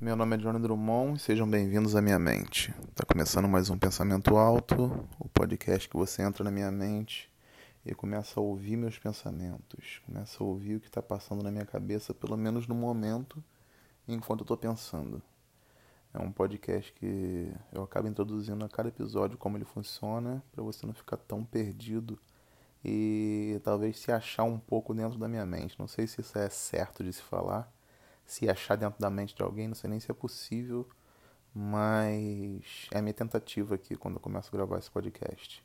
Meu nome é Johnny Drummond e sejam bem-vindos à minha mente. Está começando mais um Pensamento Alto, o podcast que você entra na minha mente e começa a ouvir meus pensamentos, começa a ouvir o que está passando na minha cabeça, pelo menos no momento enquanto eu estou pensando. É um podcast que eu acabo introduzindo a cada episódio como ele funciona, para você não ficar tão perdido e talvez se achar um pouco dentro da minha mente. Não sei se isso é certo de se falar se achar dentro da mente de alguém, não sei nem se é possível, mas é a minha tentativa aqui quando eu começo a gravar esse podcast.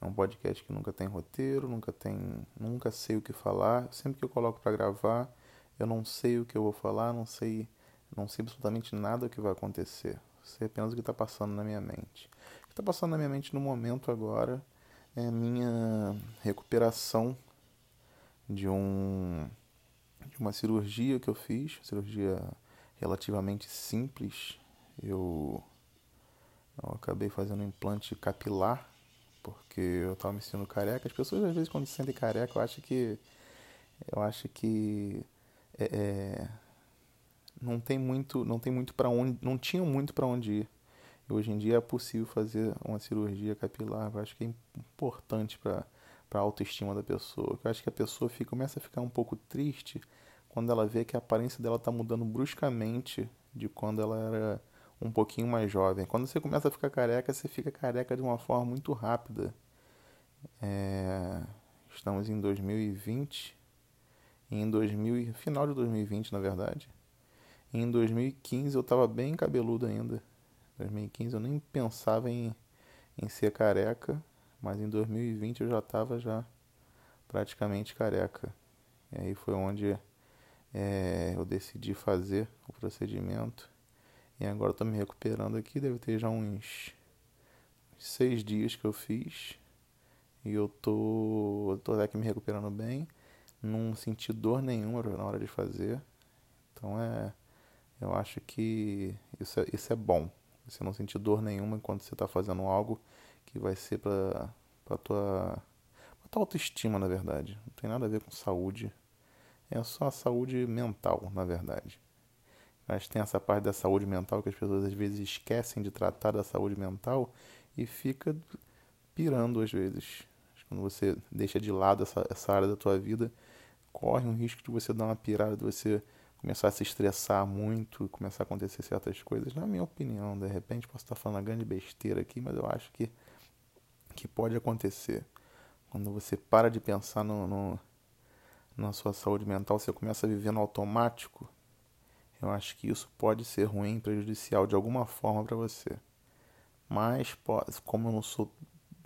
É um podcast que nunca tem roteiro, nunca tem, nunca sei o que falar. Sempre que eu coloco para gravar, eu não sei o que eu vou falar, não sei, não sei absolutamente nada o que vai acontecer. Sei apenas o que está passando na minha mente. O que está passando na minha mente no momento agora é a minha recuperação de um de uma cirurgia que eu fiz, cirurgia relativamente simples. Eu, eu acabei fazendo um implante capilar, porque eu estava me sentindo careca. As pessoas às vezes quando se sentem careca, eu acho que eu acho que é, é, não tem muito, não tem muito para onde, não tinha muito para onde ir. E hoje em dia é possível fazer uma cirurgia capilar. Eu acho que é importante para para a autoestima da pessoa. Eu acho que a pessoa fica, começa a ficar um pouco triste quando ela vê que a aparência dela está mudando bruscamente de quando ela era um pouquinho mais jovem. Quando você começa a ficar careca, você fica careca de uma forma muito rápida. É... Estamos em 2020, em 2000, final de 2020, na verdade. Em 2015 eu estava bem cabeludo ainda. Em 2015 eu nem pensava em, em ser careca, mas em 2020 eu já estava já praticamente careca. E aí foi onde é, eu decidi fazer o procedimento e agora estou me recuperando aqui. Deve ter já uns seis dias que eu fiz e eu tô, tô aqui me recuperando bem. Não senti dor nenhuma na hora de fazer. Então é. Eu acho que isso é, isso é bom. Você não sentir dor nenhuma enquanto você está fazendo algo que vai ser para a tua, pra tua autoestima, na verdade. Não tem nada a ver com saúde é só a saúde mental, na verdade. Mas tem essa parte da saúde mental que as pessoas às vezes esquecem de tratar da saúde mental e fica pirando às vezes. Quando você deixa de lado essa, essa área da tua vida, corre um risco de você dar uma pirada, de você começar a se estressar muito, começar a acontecer certas coisas. Na minha opinião, de repente posso estar falando uma grande besteira aqui, mas eu acho que, que pode acontecer. Quando você para de pensar no, no na sua saúde mental, você começa a viver no automático, eu acho que isso pode ser ruim, prejudicial de alguma forma para você. Mas, como eu não sou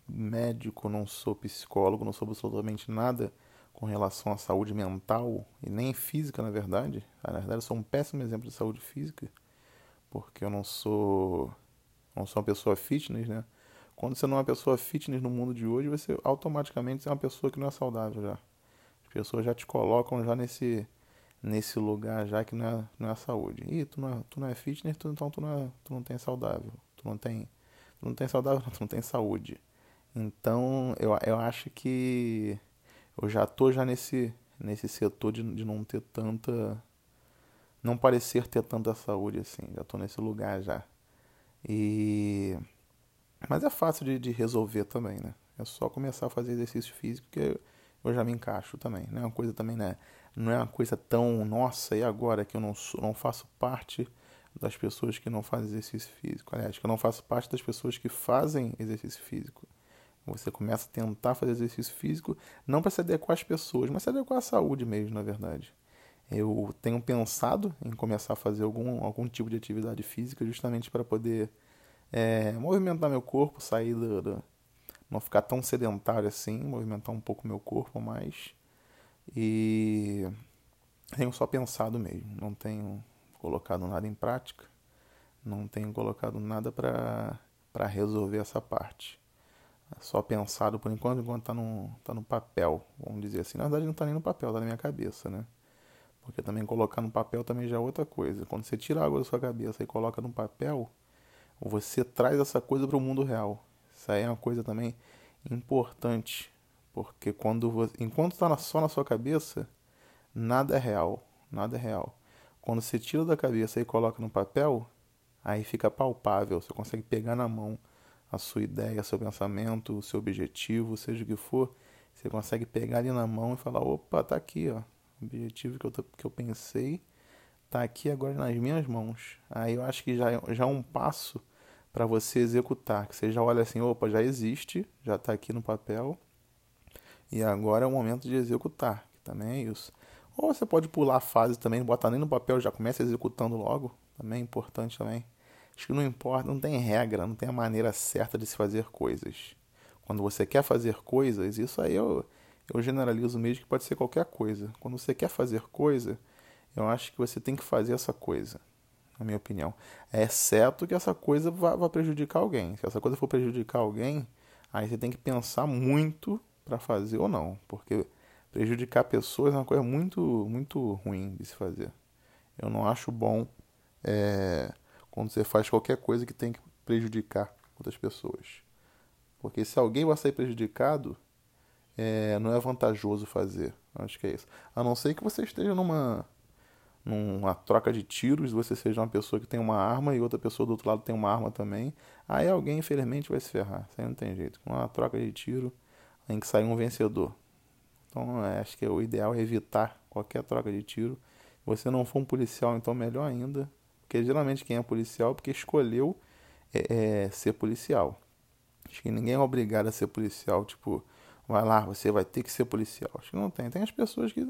médico, não sou psicólogo, não sou absolutamente nada com relação à saúde mental e nem física, na verdade. Na verdade, eu sou um péssimo exemplo de saúde física, porque eu não sou, não sou uma pessoa fitness, né? Quando você não é uma pessoa fitness no mundo de hoje, você automaticamente é uma pessoa que não é saudável já. As pessoas já te colocam já nesse nesse lugar já que não é, não é saúde. Ih, tu não é, tu não é fitness, tu, então tu não, é, tu não tem saudável. Tu não tem, tu não tem saudável, tu não tem saúde. Então, eu, eu acho que eu já tô já nesse, nesse setor de, de não ter tanta... Não parecer ter tanta saúde assim. Já tô nesse lugar já. E... Mas é fácil de, de resolver também, né? É só começar a fazer exercício físico que eu já me encaixo também. Não é uma coisa também, né? Não é uma coisa tão, nossa, e agora que eu não, sou, não faço parte das pessoas que não fazem exercício físico. Aliás, que eu não faço parte das pessoas que fazem exercício físico. Você começa a tentar fazer exercício físico, não para se adequar às pessoas, mas se adequar à saúde mesmo, na verdade. Eu tenho pensado em começar a fazer algum, algum tipo de atividade física justamente para poder é, movimentar meu corpo, sair do, do não ficar tão sedentário assim, movimentar um pouco meu corpo mais. E tenho só pensado mesmo, não tenho colocado nada em prática, não tenho colocado nada para resolver essa parte. Só pensado por enquanto, enquanto está no, tá no papel, vamos dizer assim. Na verdade não está nem no papel, está na minha cabeça, né? Porque também colocar no papel também já é outra coisa. Quando você tira a água da sua cabeça e coloca no papel, você traz essa coisa para o mundo real. Isso aí é uma coisa também importante, porque quando você, enquanto está só na sua cabeça, nada é real, nada é real. Quando você tira da cabeça e coloca no papel, aí fica palpável, você consegue pegar na mão a sua ideia, seu pensamento, o seu objetivo, seja o que for, você consegue pegar ali na mão e falar, opa, tá aqui, ó, o objetivo que eu, que eu pensei tá aqui agora nas minhas mãos. Aí eu acho que já, já é um passo para você executar, que você já olha assim, opa, já existe, já está aqui no papel, e agora é o momento de executar, que também é isso. Ou você pode pular a fase também, não botar nem no papel, já começa executando logo, também é importante também. Acho que não importa, não tem regra, não tem a maneira certa de se fazer coisas. Quando você quer fazer coisas, isso aí eu, eu generalizo mesmo que pode ser qualquer coisa. Quando você quer fazer coisa, eu acho que você tem que fazer essa coisa, na minha opinião. Exceto que essa coisa vá, vá prejudicar alguém. Se essa coisa for prejudicar alguém, aí você tem que pensar muito para fazer ou não, porque prejudicar pessoas é uma coisa muito, muito ruim de se fazer. Eu não acho bom é, quando você faz qualquer coisa que tem que prejudicar outras pessoas. Porque se alguém vai sair prejudicado, é, não é vantajoso fazer. Acho que é isso. A não ser que você esteja numa numa troca de tiros, você seja uma pessoa que tem uma arma e outra pessoa do outro lado tem uma arma também, aí alguém infelizmente vai se ferrar. Isso aí não tem jeito. Com uma troca de tiro, tem que sair um vencedor. Então é, acho que é o ideal é evitar qualquer troca de tiro. Se você não for um policial, então melhor ainda. Porque geralmente quem é policial é porque escolheu é, é, ser policial. Acho que ninguém é obrigado a ser policial, tipo, vai lá, você vai ter que ser policial. Acho que não tem. Tem as pessoas que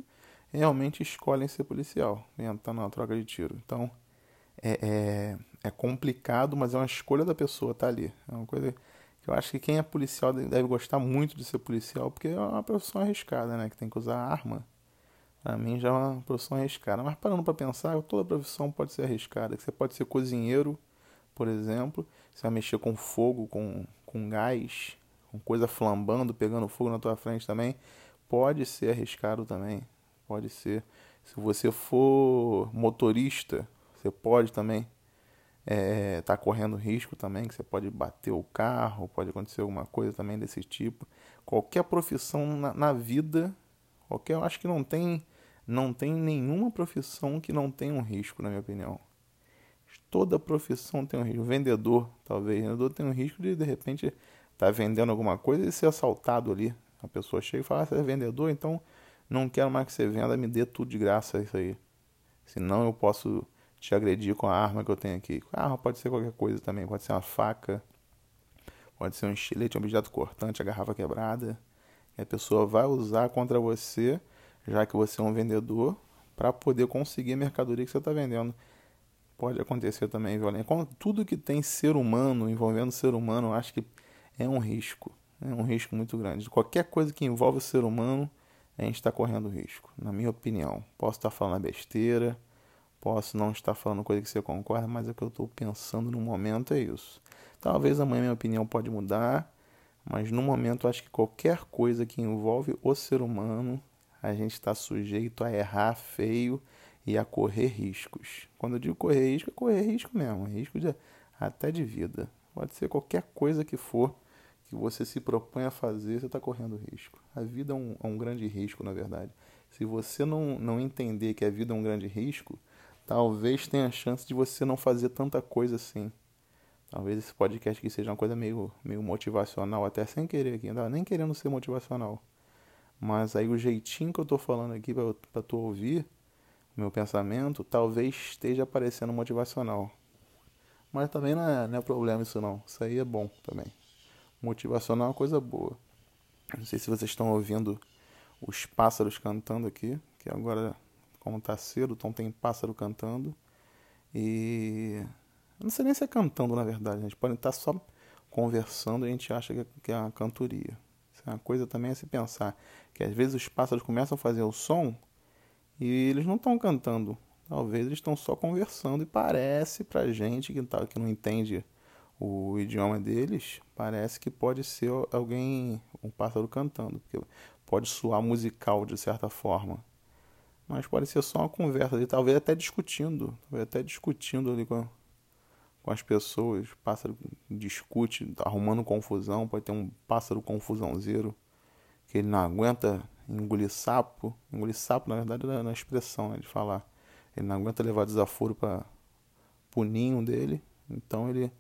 realmente escolhem ser policial, entrar na troca de tiro. Então, é, é, é, complicado, mas é uma escolha da pessoa estar tá ali. É uma coisa que eu acho que quem é policial deve gostar muito de ser policial, porque é uma profissão arriscada, né? Que tem que usar arma. Para mim já é uma profissão arriscada. Mas parando para pensar, toda profissão pode ser arriscada. Você pode ser cozinheiro, por exemplo. Você vai mexer com fogo, com, com gás, com coisa flambando, pegando fogo na tua frente também. Pode ser arriscado também. Pode ser. Se você for motorista, você pode também é, tá correndo risco também, que você pode bater o carro, pode acontecer alguma coisa também desse tipo. Qualquer profissão na, na vida, qualquer, eu acho que não tem, não tem nenhuma profissão que não tenha um risco, na minha opinião. Toda profissão tem um risco. vendedor, talvez. Vendedor tem um risco de, de repente, estar tá vendendo alguma coisa e ser assaltado ali. A pessoa chega e fala, ah, você é vendedor, então não quero mais que você venda, me dê tudo de graça isso aí. Senão eu posso te agredir com a arma que eu tenho aqui. A arma pode ser qualquer coisa também, pode ser uma faca, pode ser um estilete, um objeto cortante, a garrafa quebrada. E a pessoa vai usar contra você, já que você é um vendedor, para poder conseguir a mercadoria que você está vendendo. Pode acontecer também violência. Tudo que tem ser humano, envolvendo ser humano, eu acho que é um risco. É um risco muito grande. Qualquer coisa que envolve o ser humano a gente está correndo risco, na minha opinião. Posso estar tá falando besteira, posso não estar falando coisa que você concorda, mas é o que eu estou pensando no momento é isso. Talvez amanhã minha opinião pode mudar, mas no momento acho que qualquer coisa que envolve o ser humano, a gente está sujeito a errar feio e a correr riscos. Quando eu digo correr risco, é correr risco mesmo, risco de, até de vida. Pode ser qualquer coisa que for que você se propõe a fazer, você está correndo risco. A vida é um, é um, grande risco, na verdade. Se você não, não entender que a vida é um grande risco, talvez tenha a chance de você não fazer tanta coisa assim. Talvez esse podcast aqui seja uma coisa meio, meio motivacional, até sem querer aqui, não nem querendo ser motivacional. Mas aí o jeitinho que eu estou falando aqui para tu ouvir, meu pensamento, talvez esteja parecendo motivacional. Mas também não é, não é problema isso não. Isso aí é bom também motivacional é uma coisa boa. Não sei se vocês estão ouvindo os pássaros cantando aqui, que agora, como tá cedo, então tem pássaro cantando. E. Não sei nem se é cantando, na verdade. A gente pode estar só conversando e a gente acha que é uma cantoria. Isso é uma coisa também a se pensar. Que às vezes os pássaros começam a fazer o som e eles não estão cantando. Talvez eles estão só conversando e parece pra gente que, tá, que não entende o idioma deles, parece que pode ser alguém, um pássaro cantando, porque pode soar musical de certa forma. Mas pode ser só uma conversa ali, talvez até discutindo, talvez até discutindo ali com, com as pessoas. O pássaro discute, arrumando confusão, pode ter um pássaro confusãozeiro que ele não aguenta engolir sapo. Engolir sapo, na verdade, é na expressão né, de falar. Ele não aguenta levar desaforo para o ninho dele, então ele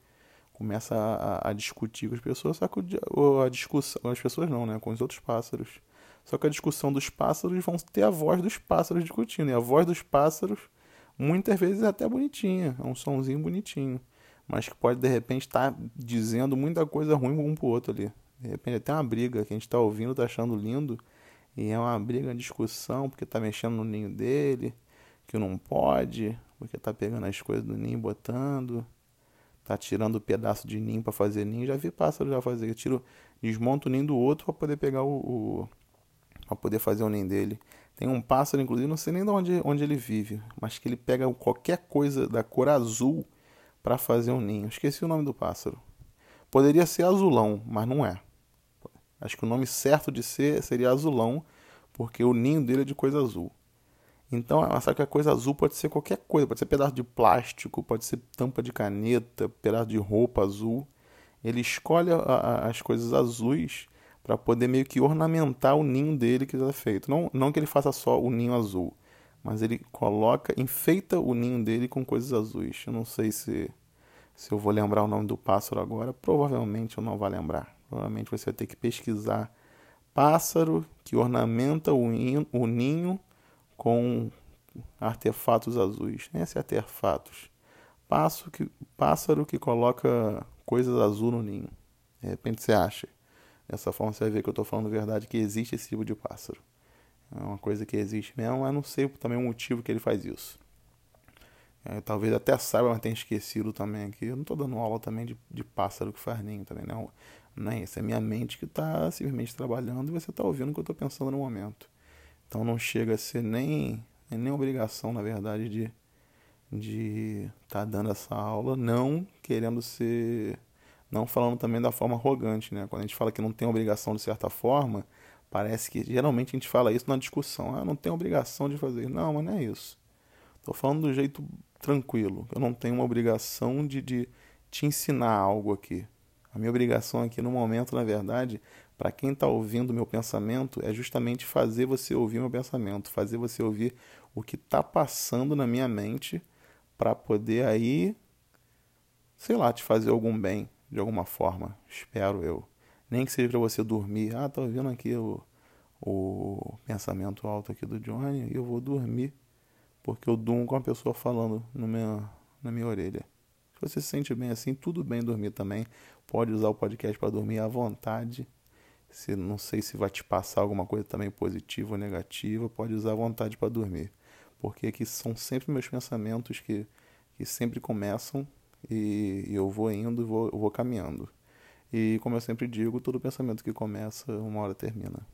começa a, a, discutir com as pessoas, só que o, a discussão, as pessoas não, né, com os outros pássaros. Só que a discussão dos pássaros vão ter a voz dos pássaros discutindo, e a voz dos pássaros muitas vezes é até bonitinha, é um sonzinho bonitinho, mas que pode de repente estar tá dizendo muita coisa ruim um pro outro ali. De repente até uma briga que a gente está ouvindo, tá achando lindo, e é uma briga, uma discussão, porque tá mexendo no ninho dele, que não pode, porque tá pegando as coisas do ninho botando tá tirando pedaço de ninho para fazer ninho. Já vi pássaro já fazer. Eu tiro, desmonto o ninho do outro para poder pegar o, o para poder fazer o ninho dele. Tem um pássaro, inclusive, não sei nem de onde, onde ele vive, mas que ele pega qualquer coisa da cor azul para fazer um ninho. Esqueci o nome do pássaro. Poderia ser azulão, mas não é. Acho que o nome certo de ser seria azulão, porque o ninho dele é de coisa azul. Então, sabe que a coisa azul pode ser qualquer coisa, pode ser pedaço de plástico, pode ser tampa de caneta, pedaço de roupa azul. Ele escolhe a, a, as coisas azuis para poder meio que ornamentar o ninho dele que está feito. Não, não que ele faça só o ninho azul, mas ele coloca, enfeita o ninho dele com coisas azuis. Eu não sei se, se eu vou lembrar o nome do pássaro agora, provavelmente eu não vou lembrar. Provavelmente você vai ter que pesquisar pássaro que ornamenta o, o ninho com artefatos azuis. Esse é artefatos. Que, pássaro que coloca coisas azul no ninho. De repente você acha. Dessa forma você vai ver que eu estou falando verdade, que existe esse tipo de pássaro. É uma coisa que existe mesmo, mas não sei também o motivo que ele faz isso. É, talvez até saiba, mas tenha esquecido também aqui. Eu não estou dando aula também de, de pássaro que faz ninho também, não. Não é isso, é minha mente que está simplesmente trabalhando e você está ouvindo o que eu estou pensando no momento. Então não chega a ser nem, nem obrigação, na verdade, de de estar tá dando essa aula, não querendo ser, não falando também da forma arrogante, né? Quando a gente fala que não tem obrigação de certa forma, parece que geralmente a gente fala isso na discussão. Ah, não tem obrigação de fazer. Não, mas não é isso. Estou falando do jeito tranquilo. Eu não tenho uma obrigação de, de te ensinar algo aqui. Minha obrigação aqui no momento, na verdade, para quem está ouvindo meu pensamento, é justamente fazer você ouvir meu pensamento, fazer você ouvir o que está passando na minha mente, para poder aí, sei lá, te fazer algum bem de alguma forma, espero eu. Nem que seja para você dormir. Ah, tô ouvindo aqui o, o pensamento alto aqui do Johnny e eu vou dormir porque eu durmo com a pessoa falando no minha, na minha orelha. Se você se sente bem assim, tudo bem dormir também. Pode usar o podcast para dormir à vontade. Se não sei se vai te passar alguma coisa também positiva ou negativa, pode usar à vontade para dormir. Porque aqui são sempre meus pensamentos que, que sempre começam e, e eu vou indo, vou, vou caminhando. E como eu sempre digo, todo pensamento que começa, uma hora termina.